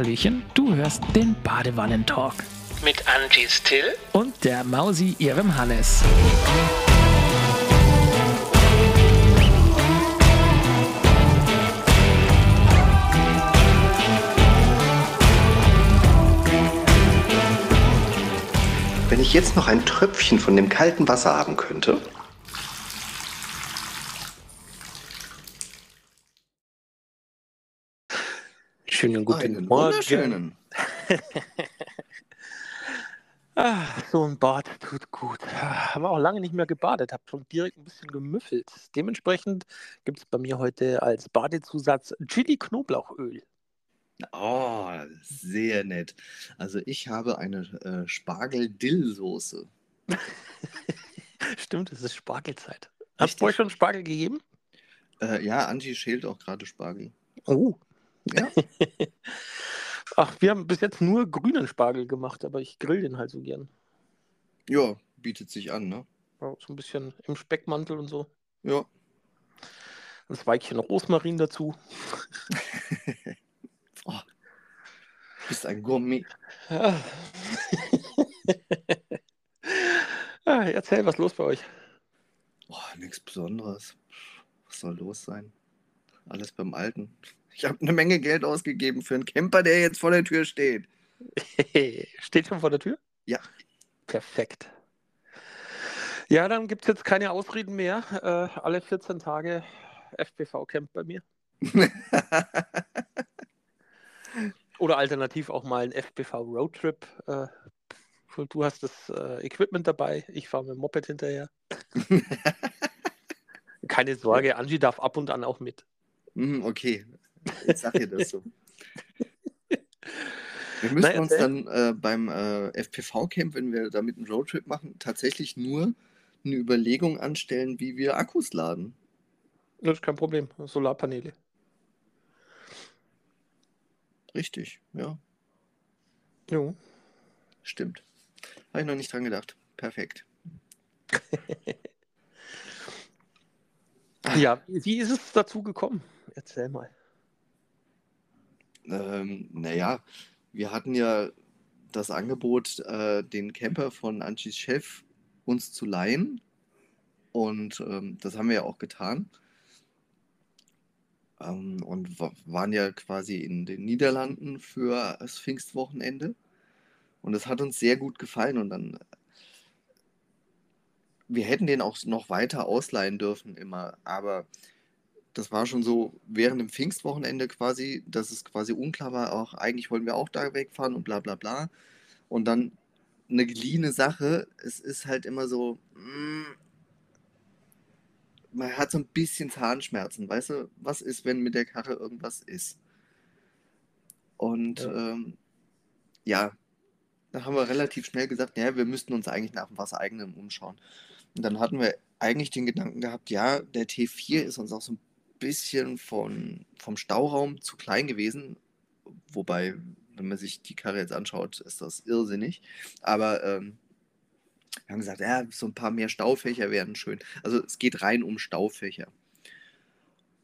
Hallöchen, du hörst den Badewannentalk Mit Angie Still und der Mausi ihrem Hannes. Wenn ich jetzt noch ein Tröpfchen von dem kalten Wasser haben könnte. Schönen guten Einen Morgen. Ah, so ein Bad tut gut. Ah, Haben wir auch lange nicht mehr gebadet, habe schon direkt ein bisschen gemüffelt. Dementsprechend gibt es bei mir heute als Badezusatz Chili-Knoblauchöl. Oh, sehr nett. Also ich habe eine äh, Spargel-Dill-Soße. Stimmt, es ist Spargelzeit. Hast du euch schon Spargel gegeben? Äh, ja, Angie schält auch gerade Spargel. Oh. Ja. Ach, wir haben bis jetzt nur grünen Spargel gemacht, aber ich grill den halt so gern. Ja, bietet sich an, ne? Ja, So ein bisschen im Speckmantel und so. Ja. Ein Zweigchen Rosmarin dazu. Oh, bist ein Gourmet. Ja. ah, erzähl, was ist los bei euch? Oh, nichts Besonderes. Was soll los sein? Alles beim Alten. Ich habe eine Menge Geld ausgegeben für einen Camper, der jetzt vor der Tür steht. Steht schon vor der Tür? Ja. Perfekt. Ja, dann gibt es jetzt keine Ausreden mehr. Äh, alle 14 Tage FPV-Camp bei mir. Oder alternativ auch mal ein FPV-Roadtrip. Äh, du hast das äh, Equipment dabei, ich fahre mit dem Moped hinterher. Keine Sorge, Angie darf ab und an auch mit. Hm, okay, jetzt sag ihr das so. Wir müssen Na, uns dann äh, beim äh, FPV-Camp, wenn wir damit einen Roadtrip machen, tatsächlich nur eine Überlegung anstellen, wie wir Akkus laden. Das ist kein Problem. Solarpaneele. Richtig, ja, Jo. stimmt. Habe ich noch nicht dran gedacht. Perfekt. Ja, wie ist es dazu gekommen? Erzähl mal. Ähm, naja, wir hatten ja das Angebot, äh, den Camper von Anchis Chef uns zu leihen. Und ähm, das haben wir ja auch getan. Ähm, und wa- waren ja quasi in den Niederlanden für das Pfingstwochenende. Und es hat uns sehr gut gefallen. Und dann, wir hätten den auch noch weiter ausleihen dürfen immer. Aber das war schon so während dem Pfingstwochenende quasi, dass es quasi unklar war, auch eigentlich wollen wir auch da wegfahren und bla bla bla. Und dann eine geliehene Sache, es ist halt immer so, mm, man hat so ein bisschen Zahnschmerzen, weißt du, was ist, wenn mit der Karre irgendwas ist? Und Ja. ähm, ja, da haben wir relativ schnell gesagt, ja, wir müssten uns eigentlich nach was eigenem umschauen. Und dann hatten wir eigentlich den Gedanken gehabt, ja, der T4 ist uns auch so ein bisschen von, vom Stauraum zu klein gewesen. Wobei, wenn man sich die Karre jetzt anschaut, ist das irrsinnig. Aber ähm, wir haben gesagt, ja, so ein paar mehr Staufächer wären schön. Also es geht rein um Staufächer.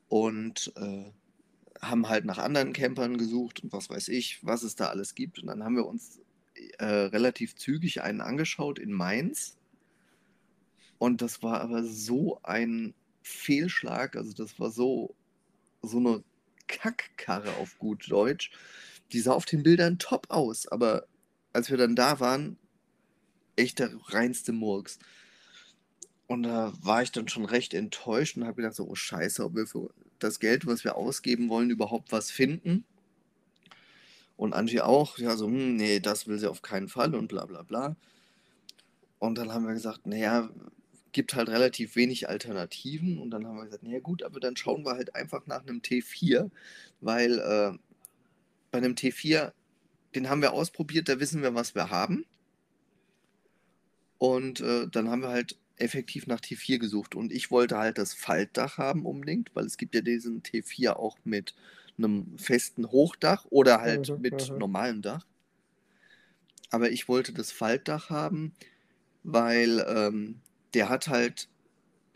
Und äh, haben halt nach anderen Campern gesucht und was weiß ich, was es da alles gibt. Und dann haben wir uns äh, relativ zügig einen angeschaut in Mainz. Und das war aber so ein Fehlschlag, also das war so, so eine Kackkarre auf gut Deutsch. Die sah auf den Bildern top aus, aber als wir dann da waren, echt der reinste Murks. Und da war ich dann schon recht enttäuscht und habe gedacht, so, oh Scheiße, ob wir für das Geld, was wir ausgeben wollen, überhaupt was finden. Und Angie auch, ja, so, hm, nee, das will sie auf keinen Fall und bla bla bla. Und dann haben wir gesagt, naja, gibt halt relativ wenig Alternativen. Und dann haben wir gesagt, naja gut, aber dann schauen wir halt einfach nach einem T4, weil äh, bei einem T4, den haben wir ausprobiert, da wissen wir, was wir haben. Und äh, dann haben wir halt effektiv nach T4 gesucht. Und ich wollte halt das Faltdach haben unbedingt, weil es gibt ja diesen T4 auch mit einem festen Hochdach oder halt Mhm, mit mhm. normalem Dach. Aber ich wollte das Faltdach haben, weil ähm, der hat halt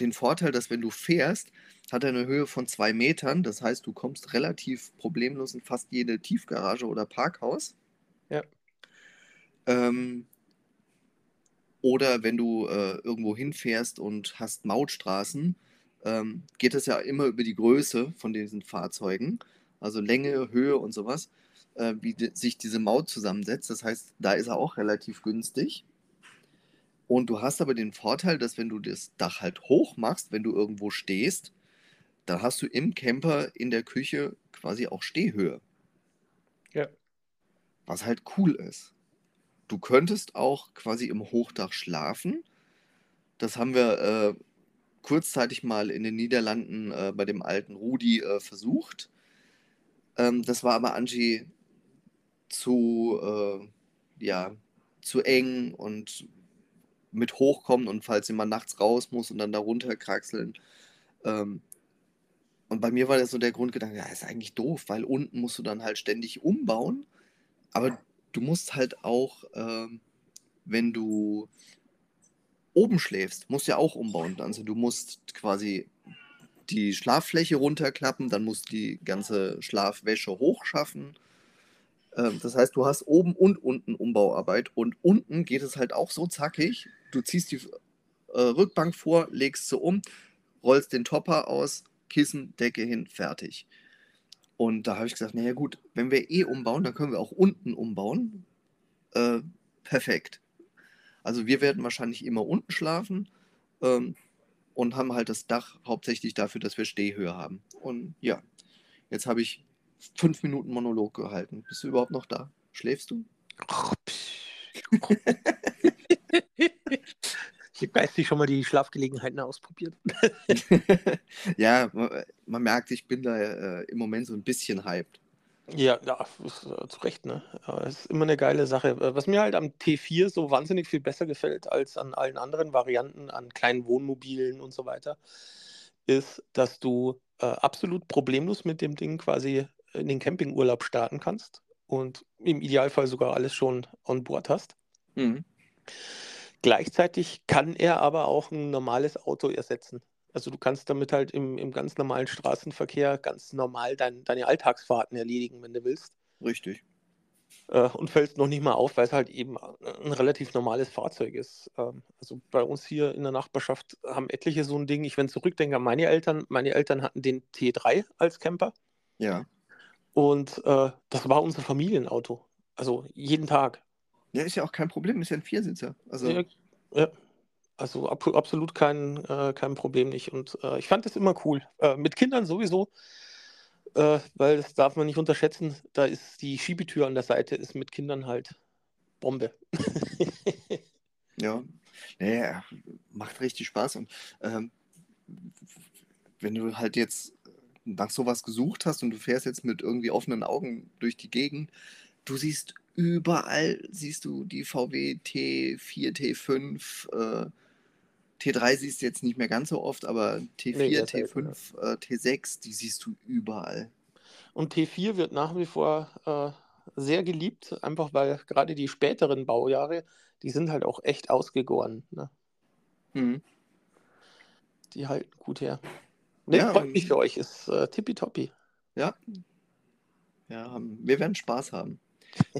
den Vorteil, dass wenn du fährst, hat er eine Höhe von zwei Metern. Das heißt, du kommst relativ problemlos in fast jede Tiefgarage oder Parkhaus. Ja. Ähm, oder wenn du äh, irgendwo hinfährst und hast Mautstraßen, ähm, geht es ja immer über die Größe von diesen Fahrzeugen, also Länge, Höhe und sowas, äh, wie die, sich diese Maut zusammensetzt. Das heißt, da ist er auch relativ günstig. Und du hast aber den Vorteil, dass wenn du das Dach halt hoch machst, wenn du irgendwo stehst, dann hast du im Camper in der Küche quasi auch Stehhöhe. Ja. Was halt cool ist. Du könntest auch quasi im Hochdach schlafen. Das haben wir äh, kurzzeitig mal in den Niederlanden äh, bei dem alten Rudi äh, versucht. Ähm, das war aber Angie zu, äh, ja, zu eng und mit hochkommen und falls jemand nachts raus muss und dann da runterkraxeln. Ähm, und bei mir war das so der Grundgedanke, ja, ist eigentlich doof, weil unten musst du dann halt ständig umbauen. Aber du musst halt auch, ähm, wenn du oben schläfst, musst du ja auch umbauen. Also du musst quasi die Schlaffläche runterklappen, dann musst du die ganze Schlafwäsche hochschaffen. Ähm, das heißt, du hast oben und unten Umbauarbeit und unten geht es halt auch so zackig. Du ziehst die äh, Rückbank vor, legst sie um, rollst den Topper aus, Kissen, Decke hin, fertig. Und da habe ich gesagt, naja gut, wenn wir eh umbauen, dann können wir auch unten umbauen. Äh, perfekt. Also wir werden wahrscheinlich immer unten schlafen ähm, und haben halt das Dach hauptsächlich dafür, dass wir Stehhöhe haben. Und ja, jetzt habe ich fünf Minuten Monolog gehalten. Bist du überhaupt noch da? Schläfst du? Ich habe geistig schon mal die Schlafgelegenheiten ausprobiert. ja, man, man merkt, ich bin da äh, im Moment so ein bisschen hyped. Ja, ja ist, äh, zu Recht, ne? Ja, ist immer eine geile Sache. Äh, was mir halt am T4 so wahnsinnig viel besser gefällt als an allen anderen Varianten, an kleinen Wohnmobilen und so weiter, ist, dass du äh, absolut problemlos mit dem Ding quasi in den Campingurlaub starten kannst und im Idealfall sogar alles schon on board hast. Mhm. Gleichzeitig kann er aber auch ein normales Auto ersetzen. Also du kannst damit halt im, im ganz normalen Straßenverkehr ganz normal dein, deine Alltagsfahrten erledigen, wenn du willst. Richtig. Äh, und fällst noch nicht mal auf, weil es halt eben ein relativ normales Fahrzeug ist. Ähm, also bei uns hier in der Nachbarschaft haben etliche so ein Ding. Ich, wenn zurückdenke an meine Eltern, meine Eltern hatten den T3 als Camper. Ja. Und äh, das war unser Familienauto. Also jeden Tag. Ja, ist ja auch kein Problem, ist ja ein Viersitzer. Also, Ja, ja. Also ab, absolut kein, äh, kein Problem nicht. Und äh, ich fand das immer cool. Äh, mit Kindern sowieso, äh, weil das darf man nicht unterschätzen. Da ist die Schiebetür an der Seite ist mit Kindern halt Bombe. ja. Naja, macht richtig Spaß. Und ähm, wenn du halt jetzt nach sowas gesucht hast und du fährst jetzt mit irgendwie offenen Augen durch die Gegend, du siehst überall, siehst du die VW T4, T5, äh, T3 siehst du jetzt nicht mehr ganz so oft, aber T4, Nee, das heißt, T5, äh, T6, die siehst du überall. Und T4 wird nach wie vor äh, sehr geliebt, einfach weil gerade die späteren Baujahre, die sind halt auch echt ausgegoren. Ne? Mhm. Die halten gut her. Ne, Ja, freut mich für euch, ist äh, tippitoppi. Ja. Ja, wir werden Spaß haben.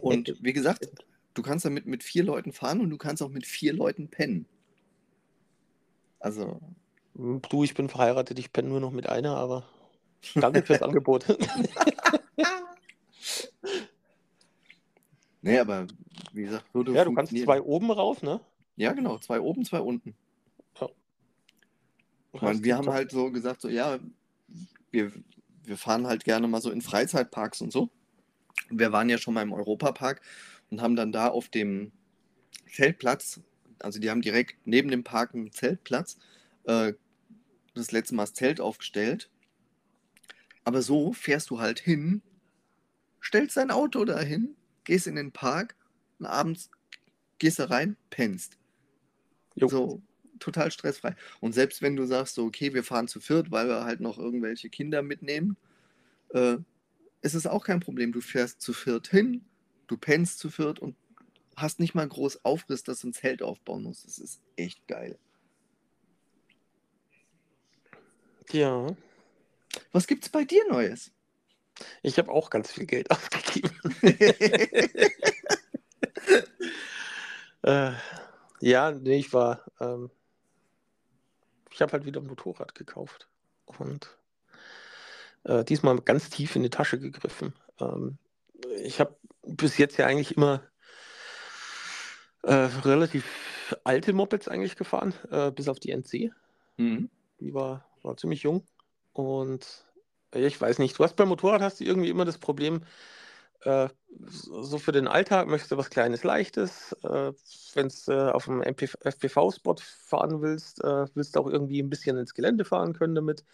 Und wie gesagt, du kannst damit mit vier Leuten fahren und du kannst auch mit vier Leuten pennen. Also, Du, ich bin verheiratet, ich penne nur noch mit einer, aber danke fürs Angebot. nee, aber wie gesagt, würde ja, du kannst zwei oben rauf, ne? Ja, genau, zwei oben, zwei unten. Ich meine, wir haben Top- halt so gesagt, so ja, wir, wir fahren halt gerne mal so in Freizeitparks und so. Wir waren ja schon mal im Europapark und haben dann da auf dem Zeltplatz, also die haben direkt neben dem Park einen Zeltplatz, äh, das letzte Mal das Zelt aufgestellt. Aber so fährst du halt hin, stellst dein Auto dahin, gehst in den Park und abends gehst da rein, pennst. Jo. So total stressfrei. Und selbst wenn du sagst, so, okay, wir fahren zu viert, weil wir halt noch irgendwelche Kinder mitnehmen, äh, ist es auch kein Problem. Du fährst zu viert hin, du pennst zu viert und hast nicht mal groß Aufriss, dass du ein Zelt aufbauen musst. Das ist echt geil. Ja. Was gibt's bei dir Neues? Ich habe auch ganz viel Geld ausgegeben. äh, ja, nee, ich war. Ähm, ich habe halt wieder ein Motorrad gekauft. Und äh, diesmal ganz tief in die Tasche gegriffen. Ähm, ich habe bis jetzt ja eigentlich immer äh, relativ alte Mopeds eigentlich gefahren, äh, bis auf die NC. Mhm. Die war, war ziemlich jung. Und äh, ich weiß nicht, du hast beim Motorrad hast du irgendwie immer das Problem, äh, so für den Alltag möchtest du was Kleines, Leichtes. Äh, Wenn du auf dem FPV-Spot fahren willst, willst du auch irgendwie ein bisschen ins Gelände fahren können damit.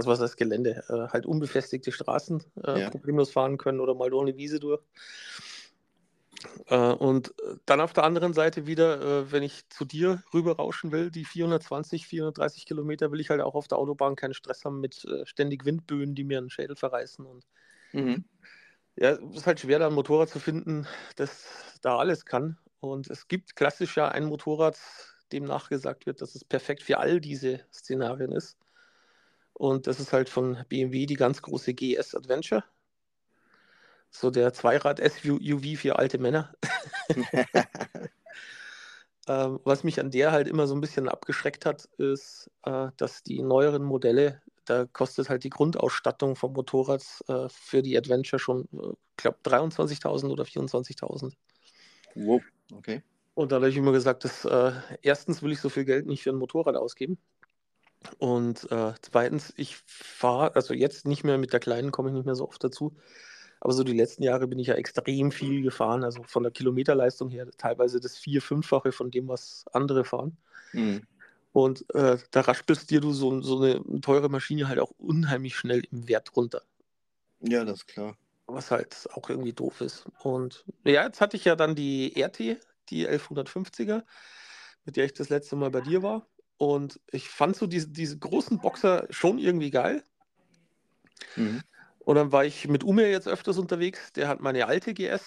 Also was heißt Gelände? Äh, halt unbefestigte Straßen äh, Ja. problemlos fahren können oder mal durch eine Wiese durch. Äh, und dann auf der anderen Seite wieder, äh, wenn ich zu dir rüber rauschen will, die 420, 430 Kilometer, will ich halt auch auf der Autobahn keinen Stress haben mit äh, ständig Windböen, die mir einen Schädel verreißen. Und Mhm. ja, es ist halt schwer, da ein Motorrad zu finden, das da alles kann. Und es gibt klassisch ja ein Motorrad, dem nachgesagt wird, dass es perfekt für all diese Szenarien ist. Und das ist halt von BMW die ganz große GS Adventure. So der Zweirad-SUV für alte Männer. Ähm, was mich an der halt immer so ein bisschen abgeschreckt hat, ist, äh, dass die neueren Modelle, da kostet halt die Grundausstattung vom Motorrad äh, für die Adventure schon, ich glaube, 23.000 oder 24.000. wow, okay. Und da habe ich immer gesagt, dass, äh, erstens will ich so viel Geld nicht für ein Motorrad ausgeben. Und äh, zweitens, ich fahre, also jetzt nicht mehr mit der Kleinen, komme ich nicht mehr so oft dazu. Aber so die letzten Jahre bin ich ja extrem viel gefahren, also von der Kilometerleistung her teilweise das vier-, fünffache von dem, was andere fahren. Mhm. Und äh, da raspelst dir du so, so eine teure Maschine halt auch unheimlich schnell im Wert runter. Ja, das ist klar. Was halt auch irgendwie doof ist. Und ja, jetzt hatte ich ja dann die RT, die 1150er, mit der ich das letzte Mal bei dir war. Und ich fand so diese, diese großen Boxer schon irgendwie geil. Mhm. Und dann war ich mit Ume jetzt öfters unterwegs. Der hat meine alte GS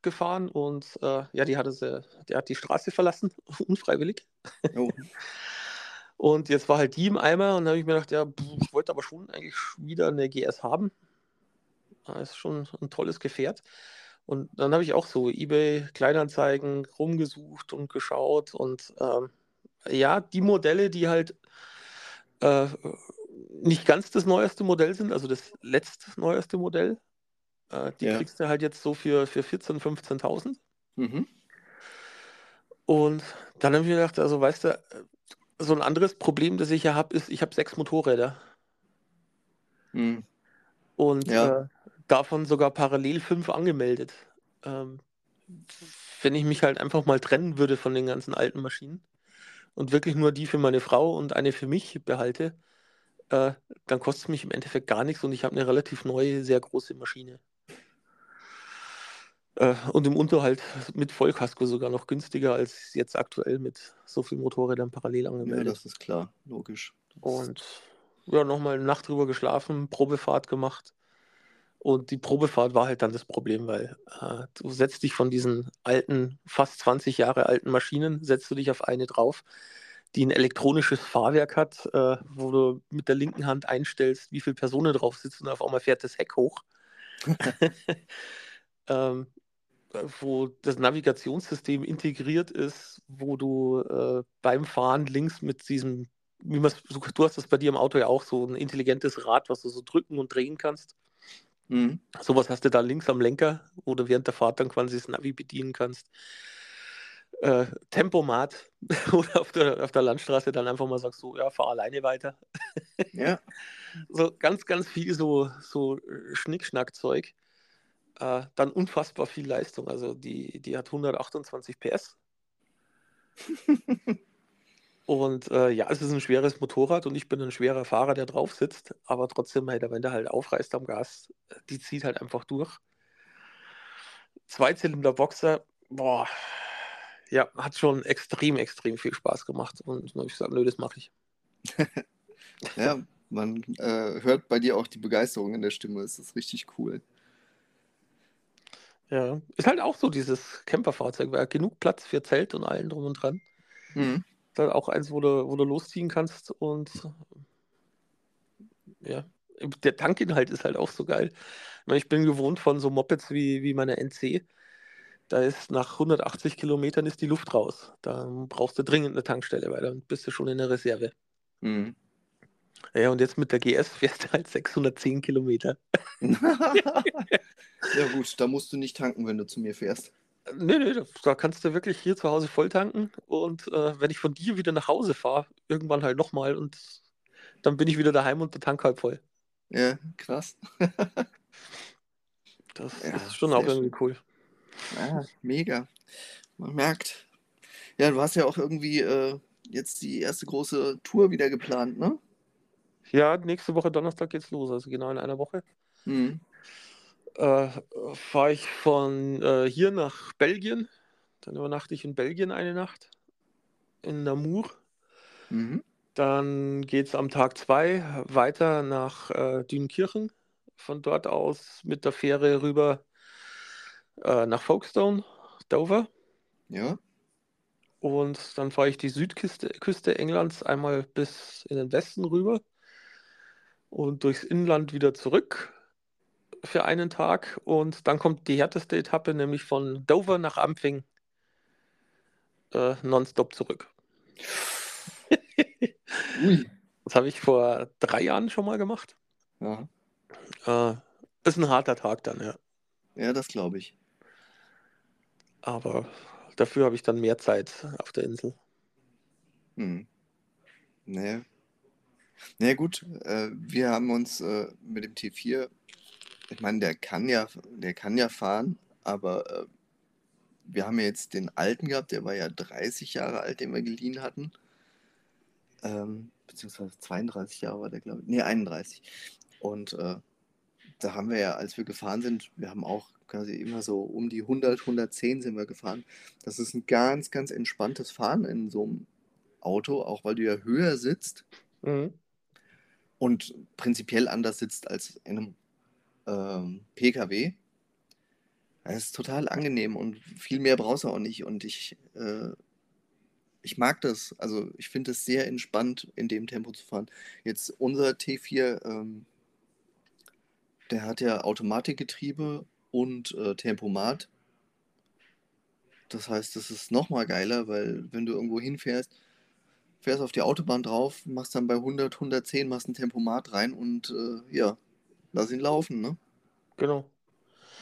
gefahren und äh, ja, die hatte sie, der hat die Straße verlassen, unfreiwillig. Oh. Und jetzt war halt die im Eimer und dann habe ich mir gedacht, ja, ich wollte aber schon eigentlich wieder eine GS haben. Das ist schon ein tolles Gefährt. Und dann habe ich auch so eBay Kleinanzeigen rumgesucht und geschaut und ähm, ja, die Modelle, die halt äh, nicht ganz das neueste Modell sind, also das letztneueste Modell, äh, die Ja. kriegst du halt jetzt so für, für 14.000, 15.000. Mhm. Und dann habe ich mir gedacht, also weißt du, so ein anderes Problem, das ich ja habe, ist, ich habe sechs Motorräder Mhm. und Ja. äh, davon sogar parallel fünf angemeldet. Ähm, wenn ich mich halt einfach mal trennen würde von den ganzen alten Maschinen und wirklich nur die für meine Frau und eine für mich behalte, äh, dann kostet es mich im Endeffekt gar nichts und ich habe eine relativ neue, sehr große Maschine. Äh, und im Unterhalt mit Vollkasko sogar noch günstiger als jetzt aktuell mit so vielen Motorrädern parallel Ja, angemeldet. das ist klar, logisch. Das Und ja, nochmal eine Nacht drüber geschlafen, Probefahrt gemacht. Und die Probefahrt war halt dann das Problem, weil äh, du setzt dich von diesen alten, fast 20 Jahre alten Maschinen, setzt du dich auf eine drauf, die ein elektronisches Fahrwerk hat, äh, wo du mit der linken Hand einstellst, wie viele Personen drauf sitzen und auf einmal fährt das Heck hoch. ähm, äh, wo das Navigationssystem integriert ist, wo du äh, beim Fahren links mit diesem, wie du hast das bei dir im Auto ja auch so ein intelligentes Rad, was du so drücken und drehen kannst. Mhm. Sowas hast du da links am Lenker, wo du während der Fahrt dann quasi das Navi bedienen kannst. Äh, Tempomat oder auf der, auf der Landstraße dann einfach mal sagst, so, ja, fahr alleine weiter. Ja, So ganz, ganz viel so, so äh, Schnickschnack-Zeug. Äh, dann unfassbar viel Leistung. Also die, die hat 128 PS. Und äh, ja, es ist ein schweres Motorrad und ich bin ein schwerer Fahrer, der drauf sitzt. Aber trotzdem, halt, wenn der halt aufreißt am Gas, die zieht halt einfach durch. Zweizylinder-Boxer, boah, ja, hat schon extrem, extrem viel Spaß gemacht. Und dann habe ich gesagt, nö, das mache ich. ja, man äh, hört bei dir auch die Begeisterung in der Stimme. Es ist richtig cool. Ja, ist halt auch so dieses Camperfahrzeug, weil genug Platz für Zelt und allen drum und dran. Mhm. Halt auch eins, wo du, wo du losziehen kannst und ja, Der Tankinhalt ist halt auch so geil. Ich, bin gewohnt von so Mopeds wie, wie meine NC. Da ist nach 180 Kilometern ist die Luft raus. Da brauchst du dringend eine Tankstelle, weil dann bist du schon in der Reserve. Mhm. Ja, und jetzt mit der GS fährst du halt 610 Kilometer. ja gut, da musst du nicht tanken, wenn du zu mir fährst. Nee, nee, da- kannst du wirklich hier zu Hause voll tanken und äh, wenn ich von dir wieder nach Hause fahre, irgendwann halt nochmal und dann bin ich wieder daheim und der Tank halb voll. Ja, krass. Das Ja, ist schon auch irgendwie cool. Ja, mega. Man merkt. Ja, du hast ja auch irgendwie äh, jetzt die erste große Tour wieder geplant, ne? Ja, nächste Woche Donnerstag geht's los, also genau in einer Woche. Mhm. Äh, fahre ich von äh, hier nach Belgien, dann übernachte ich in Belgien eine Nacht, in Namur. Mhm. Dann geht es am Tag 2 weiter nach äh, Dünkirchen. Von dort aus mit der Fähre rüber äh, nach Folkestone, Dover. Ja. Und dann fahre ich die Südküste Küste Englands einmal bis in den Westen rüber und durchs Inland wieder zurück für einen Tag. Und dann kommt die härteste Etappe, nämlich von Dover nach Ampfing äh, nonstop zurück. Das habe ich vor drei Jahren schon mal gemacht. Ja, Äh, ist ein harter Tag dann, ja. ja das glaube ich. Aber dafür habe ich dann mehr Zeit auf der Insel. Hm. Nee. Nee, gut, äh, wir haben uns äh, mit dem T4, ich meine, der kann ja, der kann ja fahren, aber äh, wir haben ja jetzt den alten gehabt, der war ja 30 Jahre alt, den wir geliehen hatten. Ähm, beziehungsweise 32 Jahre war der, glaube ich. Nee, 31. Und äh, da haben wir ja, als wir gefahren sind, wir haben auch quasi immer so um die 100, 110 sind wir gefahren. Das ist ein ganz, ganz entspanntes Fahren in so einem Auto, auch weil du ja höher sitzt Mhm. und prinzipiell anders sitzt als in einem ähm, PKW. Es ist total angenehm und viel mehr brauchst du auch nicht. Und ich, äh, ich mag das. Also ich finde es sehr entspannt, in dem Tempo zu fahren. Jetzt unser T4, ähm, der hat ja Automatikgetriebe und äh, Tempomat. Das heißt, das ist nochmal geiler, weil wenn du irgendwo hinfährst, fährst auf die Autobahn drauf, machst dann bei 100, 110, machst ein Tempomat rein und äh, ja, lass ihn laufen, ne? Genau.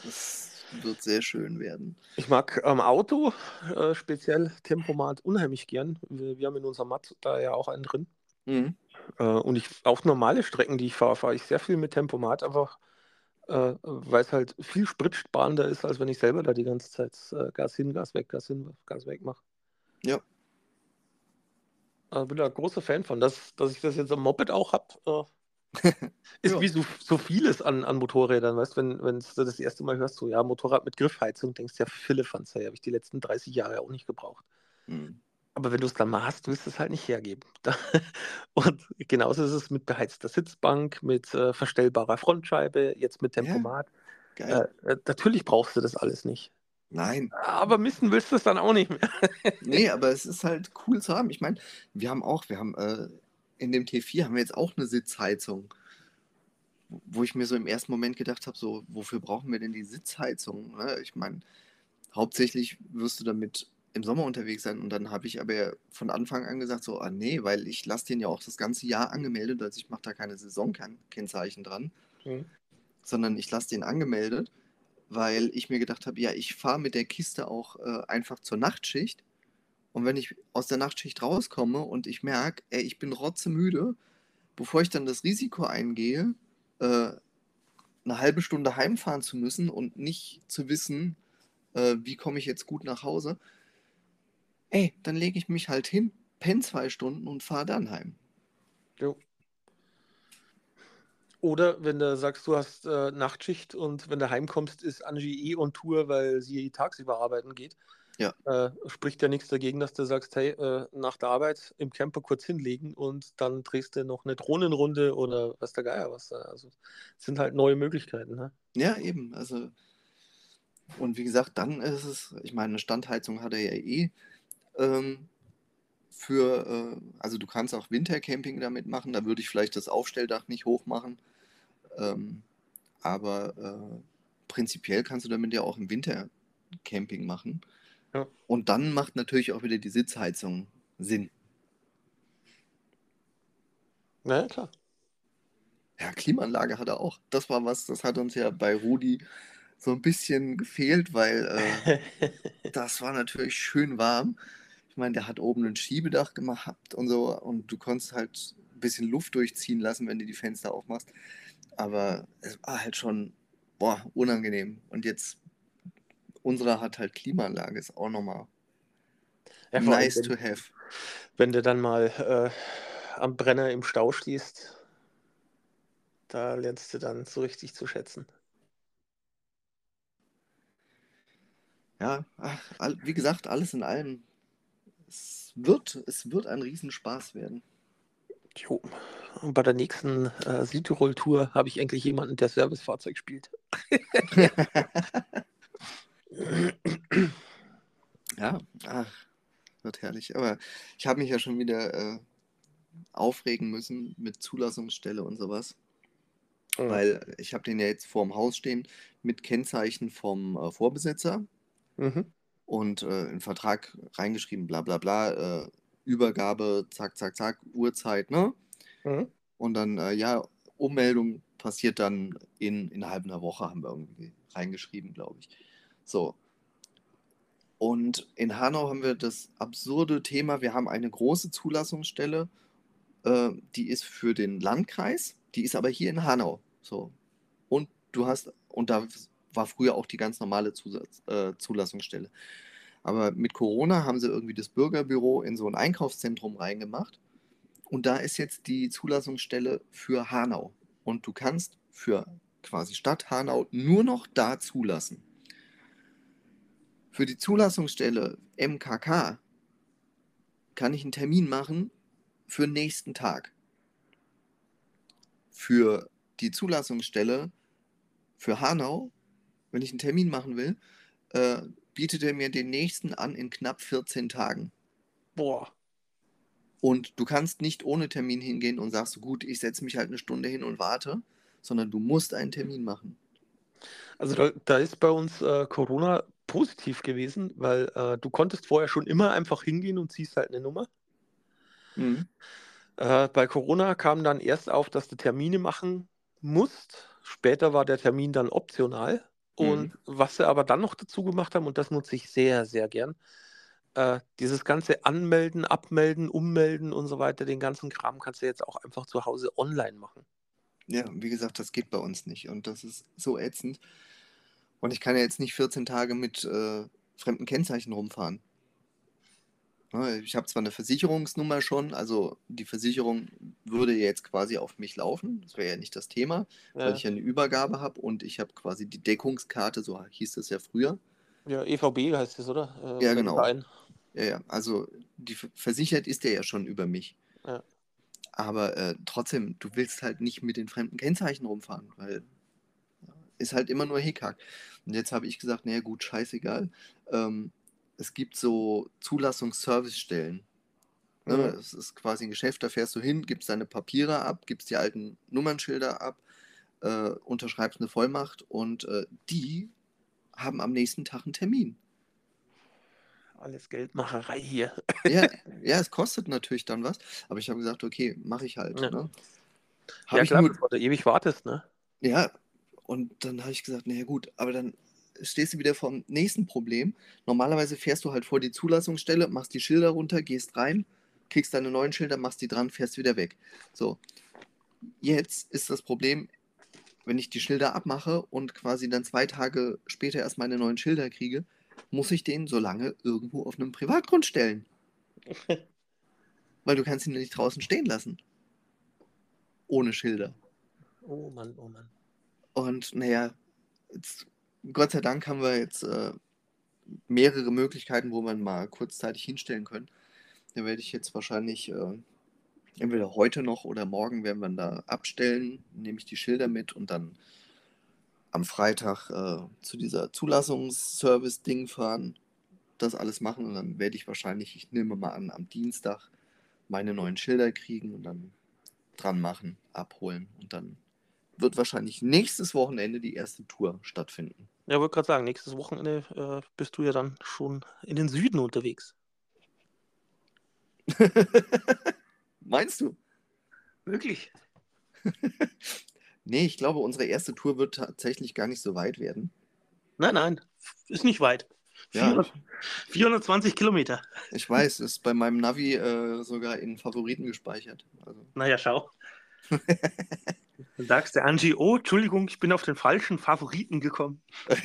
Das wird sehr schön werden. Ich mag am Auto äh, speziell Tempomat unheimlich gern. Wir, wir haben in unserem Mat da ja auch einen drin. Mhm. Äh, und ich auf normale Strecken, die ich fahre, fahre ich sehr viel mit Tempomat, einfach äh, weil es halt viel spritsparender ist, als wenn ich selber da die ganze Zeit äh, Gas hin, Gas weg, Gas hin, Gas weg mache. Ja. Äh, bin da ein großer Fan von. Dass, dass ich das jetzt am Moped auch habe, äh, ist Ja. wie so, so vieles an, an Motorrädern. Weißt wenn, wenn du das erste Mal hörst, so ja, Motorrad mit Griffheizung, denkst du ja, Philippans, habe ich die letzten 30 Jahre auch nicht gebraucht. Mhm. Aber wenn du es dann mal hast, willst du es halt nicht hergeben. Und genauso ist es mit beheizter Sitzbank, mit äh, verstellbarer Frontscheibe, jetzt mit Ja. Tempomat. Geil. Äh, äh, natürlich brauchst du das alles nicht. Nein. Aber missen willst du es dann auch nicht mehr. Nee, aber es ist halt cool zu haben. Ich meine, wir haben auch, wir haben äh, in dem T4 haben wir jetzt auch eine Sitzheizung. Wo ich mir so im ersten Moment gedacht habe, so, wofür brauchen wir denn die Sitzheizung? Ne? Ich meine, hauptsächlich wirst du damit im Sommer unterwegs sein. Und dann habe ich aber von Anfang an gesagt, so, ah nee, weil ich lasse den ja auch das ganze Jahr angemeldet, also ich mache da keine Saisonkennzeichen dran, sondern ich lasse den angemeldet, weil ich mir gedacht habe, ja, ich fahre mit der Kiste auch äh, einfach zur Nachtschicht. Und wenn ich aus der Nachtschicht rauskomme und ich merke, ey, ich bin rotzemüde, bevor ich dann das Risiko eingehe, äh, eine halbe Stunde heimfahren zu müssen und nicht zu wissen, äh, wie komme ich jetzt gut nach Hause, ey, dann lege ich mich halt hin, penne zwei Stunden und fahre dann heim. Jo. Oder wenn du sagst, du hast äh, Nachtschicht und wenn du heimkommst, ist Angie eh on Tour, weil sie tagsüber arbeiten geht. Ja. Äh, spricht ja nichts dagegen, dass du sagst, hey, äh, nach der Arbeit im Camper kurz hinlegen und dann drehst du noch eine Drohnenrunde oder was der Geier was. da- Also es sind halt neue Möglichkeiten. Ne? Ja, eben. Also, und wie gesagt, dann ist es, ich meine, eine Standheizung hat er ja eh. Ähm, für, äh, also du kannst auch Wintercamping damit machen, da würde ich vielleicht das Aufstelldach nicht hoch machen. Ähm, aber äh, prinzipiell kannst du damit ja auch im Winter Camping machen. Ja. Und dann macht natürlich auch wieder die Sitzheizung Sinn. Na ja, klar. Ja, Klimaanlage hat er auch. Das war was, das hat uns ja bei Rudi so ein bisschen gefehlt, weil äh, das war natürlich schön warm. Ich meine, der hat oben ein Schiebedach gemacht und so und du konntest halt ein bisschen Luft durchziehen lassen, wenn du die Fenster aufmachst. Aber es war halt schon boah, unangenehm. Und jetzt, unsere hat halt Klimaanlage, ist auch nochmal Ja, nice to wenn, have. wenn du dann mal äh, am Brenner im Stau stehst, da lernst du dann so richtig zu schätzen. Ja, ach, wie gesagt, alles in allem. Es wird, es wird ein Riesenspaß werden. Jo. Und bei der nächsten äh, Südtirol-Tour habe ich endlich jemanden, der Servicefahrzeug spielt. Ja, ach, wird herrlich. Aber ich habe mich ja schon wieder äh, aufregen müssen mit Zulassungsstelle und sowas. Mhm. Weil ich habe den ja jetzt vorm Haus stehen mit Kennzeichen vom äh, Vorbesitzer Mhm. und äh, in den Vertrag reingeschrieben, bla bla bla, äh, Übergabe, zack, zack, zack, Uhrzeit, ne? Mhm. Und dann, äh, ja, Ummeldung passiert dann in, innerhalb einer Woche, haben wir irgendwie reingeschrieben, glaube ich. So. Und in Hanau haben wir das absurde Thema, wir haben eine große Zulassungsstelle, äh, die ist für den Landkreis, die ist aber hier in Hanau. So. Und du hast, und da war früher auch die ganz normale Zusatz, äh, Zulassungsstelle. Aber mit Corona haben sie irgendwie das Bürgerbüro in so ein Einkaufszentrum reingemacht. Und da ist jetzt die Zulassungsstelle für Hanau. Und du kannst für quasi Stadt Hanau nur noch da zulassen. Für die Zulassungsstelle MKK kann ich einen Termin machen für den nächsten Tag. Für die Zulassungsstelle für Hanau, wenn ich einen Termin machen will, äh, bietet er mir den nächsten an in knapp 14 Tagen. Boah. Und du kannst nicht ohne Termin hingehen und sagst, gut, ich setze mich halt eine Stunde hin und warte, sondern du musst einen Termin machen. Also da, da ist bei uns äh, Corona positiv gewesen, weil äh, du konntest vorher schon immer einfach hingehen und ziehst halt eine Nummer. Mhm. Äh, bei Corona kam dann erst auf, dass du Termine machen musst. Später war der Termin dann optional. Und Mhm. was sie aber dann noch dazu gemacht haben, und das nutze ich sehr, sehr gern, äh, dieses ganze Anmelden, Abmelden, Ummelden und so weiter, den ganzen Kram kannst du jetzt auch einfach zu Hause online machen. Ja, wie gesagt, das geht bei uns nicht und das ist so ätzend. Und ich kann ja jetzt nicht 14 Tage mit äh, fremden Kennzeichen rumfahren. Ne, Ich habe zwar eine Versicherungsnummer schon, also die Versicherung würde jetzt quasi auf mich laufen. Das wäre ja nicht das Thema, weil Ja, ich ja eine Übergabe habe und ich habe quasi die Deckungskarte, so hieß es ja früher. ja EVB heißt es, oder? Äh, Ja, genau. Verein. Ja, ja, also die ver- versichert ist der ja schon über mich. Ja. Aber äh, trotzdem, du willst halt nicht mit den fremden Kennzeichen rumfahren, weil ist halt immer nur Hickhack. Und jetzt habe ich gesagt, naja gut, scheißegal. Ähm, es gibt so Zulassungsservicestellen. Ne? Mhm. Es ist quasi ein Geschäft, da fährst du hin, gibst deine Papiere ab, gibst die alten Nummernschilder ab, äh, unterschreibst eine Vollmacht und äh, die haben am nächsten Tag einen Termin. Alles Geldmacherei hier. Ja, ja, es kostet natürlich dann was, aber ich habe gesagt, okay, mache ich halt. Ja. Ne? Ja, Hab ich klar, nur, bevor du ewig wartest, ne? ja, und dann habe ich gesagt, naja gut, aber dann stehst du wieder vor dem nächsten Problem. Normalerweise fährst du halt vor die Zulassungsstelle, machst die Schilder runter, gehst rein, kriegst deine neuen Schilder, machst die dran, fährst wieder weg. So, jetzt ist das Problem, wenn ich die Schilder abmache und quasi dann zwei Tage später erst meine neuen Schilder kriege, muss ich den so lange irgendwo auf einem Privatgrund stellen. Weil du kannst ihn nicht draußen stehen lassen. Ohne Schilder. Oh Mann, oh Mann. Und naja, Gott sei Dank haben wir jetzt äh, mehrere Möglichkeiten, wo man mal kurzzeitig hinstellen können. Da werde ich jetzt wahrscheinlich äh, entweder heute noch oder morgen werden wir da abstellen, nehme ich die Schilder mit und dann am Freitag äh, zu dieser Zulassungsservice-Ding fahren, das alles machen und dann werde ich wahrscheinlich, ich nehme mal an, am Dienstag meine neuen Schilder kriegen und dann dran machen, abholen und dann wird wahrscheinlich nächstes Wochenende die erste Tour stattfinden. Ja, wollte gerade sagen, nächstes Wochenende äh, bist du ja dann schon in den Süden unterwegs. Meinst du? Wirklich? Nee, ich glaube, unsere erste Tour wird tatsächlich gar nicht so weit werden. Nein, nein, ist nicht weit. Ja. 400, 420 Kilometer. Ich weiß, ist bei meinem Navi äh, sogar in Favoriten gespeichert. Also, Naja, schau. Dann sagst du Angie, oh, Entschuldigung, ich bin auf den falschen Favoriten gekommen.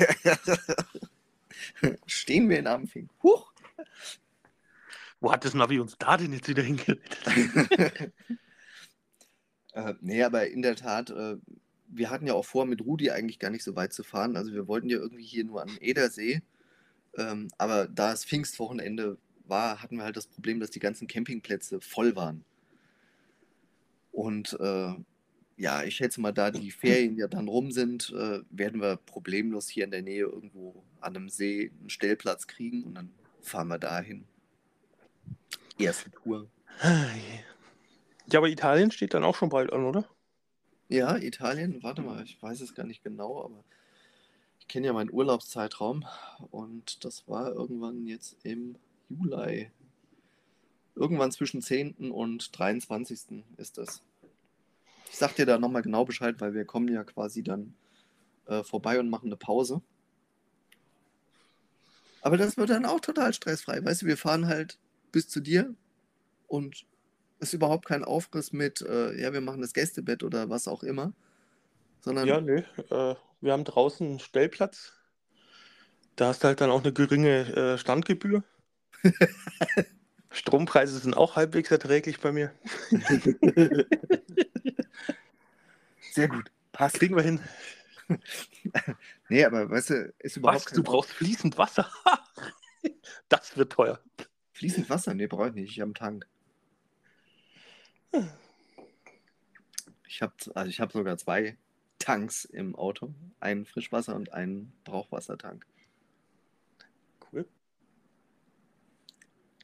stehen wir in Ampfing. Huch! Wo hat das Navi uns da denn jetzt wieder hingeleitet? Äh, nee, aber in der Tat, äh, wir hatten ja auch vor, mit Rudi eigentlich gar nicht so weit zu fahren. Also wir wollten ja irgendwie hier nur an Edersee. Ähm, aber da es Pfingstwochenende war, hatten wir halt das Problem, dass die ganzen Campingplätze voll waren. Und äh, ja, ich schätze mal, da die Ferien ja dann rum sind, äh, werden wir problemlos hier in der Nähe irgendwo an einem See einen Stellplatz kriegen und dann fahren wir dahin. Erste Tour. Ja, aber Italien steht dann auch schon bald an, oder? Ja, Italien, warte mal, ich weiß es gar nicht genau, aber ich kenne ja meinen Urlaubszeitraum und das war irgendwann jetzt im Juli. Irgendwann zwischen 10. und 23. ist das. Ich sag dir da nochmal genau Bescheid, weil wir kommen ja quasi dann äh, vorbei und machen eine Pause. Aber das wird dann auch total stressfrei. Weißt du, wir fahren halt bis zu dir und ist überhaupt kein Aufriss mit, äh, ja, wir machen das Gästebett oder was auch immer. Sondern Ja, nö. Äh, wir haben draußen einen Stellplatz. Da hast du halt dann auch eine geringe äh, Standgebühr. Strompreise sind auch halbwegs erträglich bei mir. sehr gut. Passt. Kriegen wir hin. Nee, aber weißt du, ist überhaupt Was? Du brauchst fließend Wasser. das wird teuer. Fließend Wasser? Nee, brauche ich nicht. Ich habe einen Tank. Ich habe also ich hab sogar zwei Tanks im Auto. Einen Frischwasser- und einen Brauchwassertank. Cool.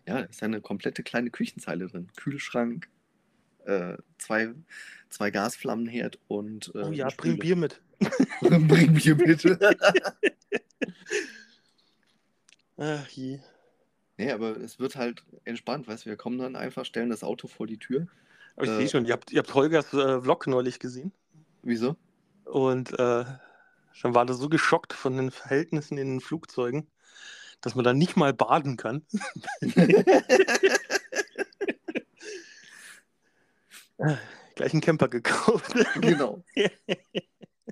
Ja, da ist ja eine komplette kleine Küchenzeile drin. Kühlschrank, äh, zwei, zwei Gasflammenherd und. Äh, Oh ja, bring. Bier mit. bring Bier bitte. Ach je. nee, aber es wird halt entspannt, weißt du, wir kommen dann einfach, stellen das Auto vor die Tür. Aber ich Äh, sehe schon, ihr habt, ihr habt Holgers äh, Vlog neulich gesehen. Wieso? Und äh, dann war das so geschockt von den Verhältnissen in den Flugzeugen, dass man da nicht mal baden kann. Gleich einen Camper gekauft. genau.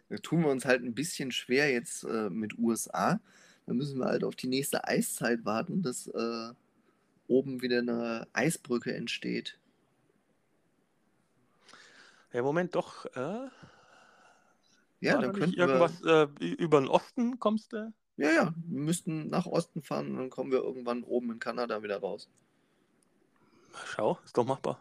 Da tun wir uns halt ein bisschen schwer jetzt äh, mit USA. Da müssen wir halt auf die nächste Eiszeit warten, dass äh, oben wieder eine Eisbrücke entsteht. Ja, Moment, doch. Äh, Ja, dann da könnten irgendwas äh, über den Osten kommst du? Ja, ja, wir müssten nach Osten fahren und dann kommen wir irgendwann oben in Kanada wieder raus. Schau, ist doch machbar.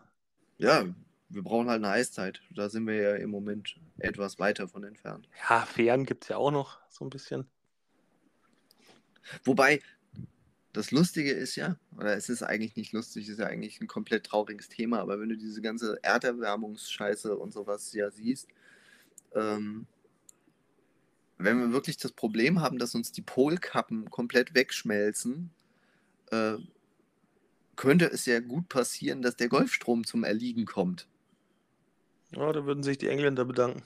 Ja, wir brauchen halt eine Eiszeit. Da sind wir ja im Moment etwas weiter von entfernt. Ja, Fähren gibt es ja auch noch so ein bisschen. Wobei, das Lustige ist ja, oder es ist eigentlich nicht lustig, es ist ja eigentlich ein komplett trauriges Thema, aber wenn du diese ganze Erderwärmungsscheiße und sowas ja siehst, ähm, wenn wir wirklich das Problem haben, dass uns die Polkappen komplett wegschmelzen, äh, könnte es ja gut passieren, dass der Golfstrom zum Erliegen kommt. Ja, da würden sich die Engländer bedanken.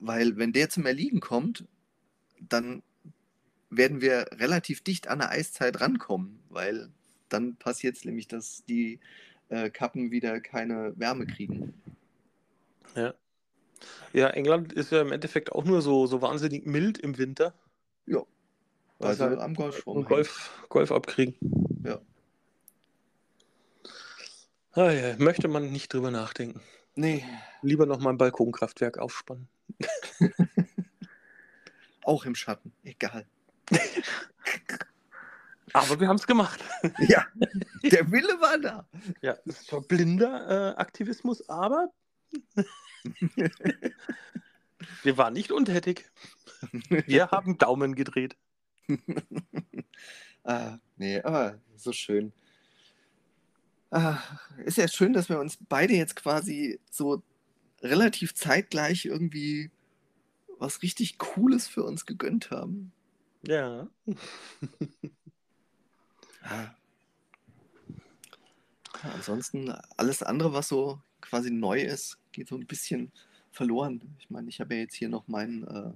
Weil wenn der zum Erliegen kommt, dann werden wir relativ dicht an der Eiszeit rankommen, weil dann passiert es nämlich, dass die äh, Kappen wieder keine Wärme kriegen. Ja. Ja, England ist ja im Endeffekt auch nur so, so wahnsinnig mild im Winter. Ja. Weil Also sie am und Golf, Golf abkriegen. Ja. Ah, ja, möchte man nicht drüber nachdenken. Nee, Lieber noch mal ein Balkonkraftwerk aufspannen. auch im Schatten. Egal. Aber wir haben es gemacht. Ja, der Wille war da. Ja, es war blinder äh, Aktivismus, aber wir waren nicht untätig. Wir haben Daumen gedreht. Ah, nee, aber so schön. Ah, ist ja schön, dass wir uns beide jetzt quasi so relativ zeitgleich irgendwie was richtig Cooles für uns gegönnt haben. Ja. Ja, ansonsten alles andere, was so quasi neu ist, geht so ein bisschen verloren. Ich meine, ich habe ja jetzt hier noch meinen, äh,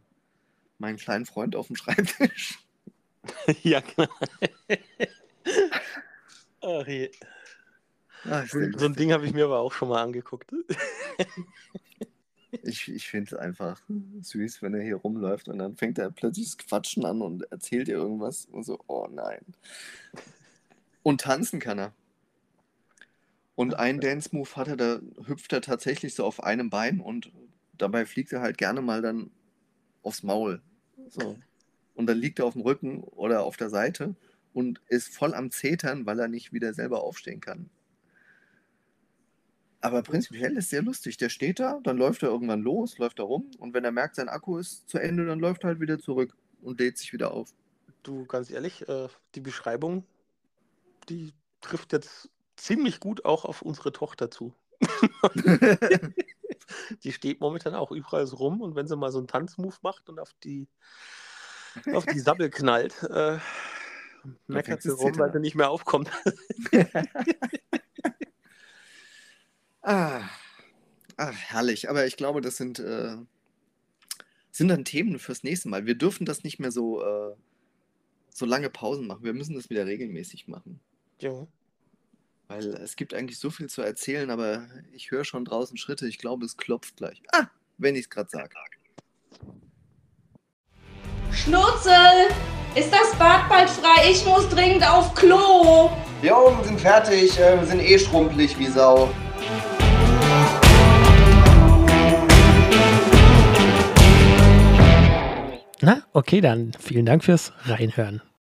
meinen kleinen Freund auf dem Schreibtisch. ja, genau. Ach je. Ah, ist So ein. Ding habe ich mir aber auch schon mal angeguckt. Ich, ich finde es einfach süß, wenn er hier rumläuft und dann fängt er plötzlich das Quatschen an und erzählt ihr irgendwas und so, oh nein. Und tanzen kann er. Und einen Dance-Move hat er, da hüpft er tatsächlich so auf einem Bein und dabei fliegt er halt gerne mal dann aufs Maul. So. Und dann liegt er auf dem Rücken oder auf der Seite und ist voll am Zetern, weil er nicht wieder selber aufstehen kann. Aber prinzipiell ist sehr lustig. Der steht da, dann läuft er irgendwann los, läuft er rum und wenn er merkt, sein Akku ist zu Ende, dann läuft er halt wieder zurück und lädt sich wieder auf. Du, ganz ehrlich, äh, die Beschreibung, die trifft jetzt ziemlich gut auch auf unsere Tochter zu. Die steht momentan auch überall so rum und wenn sie mal so einen Tanzmove macht und auf die, auf die Sabbel knallt, äh, meckert sie rum, weil sie nicht mehr aufkommt. ah, ach, herrlich. Aber ich glaube, das sind, äh, sind dann Themen fürs nächste Mal. Wir dürfen das nicht mehr so, äh, so lange Pausen machen. Wir müssen das wieder regelmäßig machen. Ja. Weil es gibt eigentlich so viel zu erzählen, aber ich höre schon draußen Schritte. Ich glaube, es klopft gleich. Ah, wenn ich es gerade sage. Schnurzel! Ist das Bad bald frei? Ich muss dringend auf Klo! Wir oben sind fertig, äh, wir sind eh schrumpelig wie Sau. Na, okay, dann vielen Dank fürs Reinhören.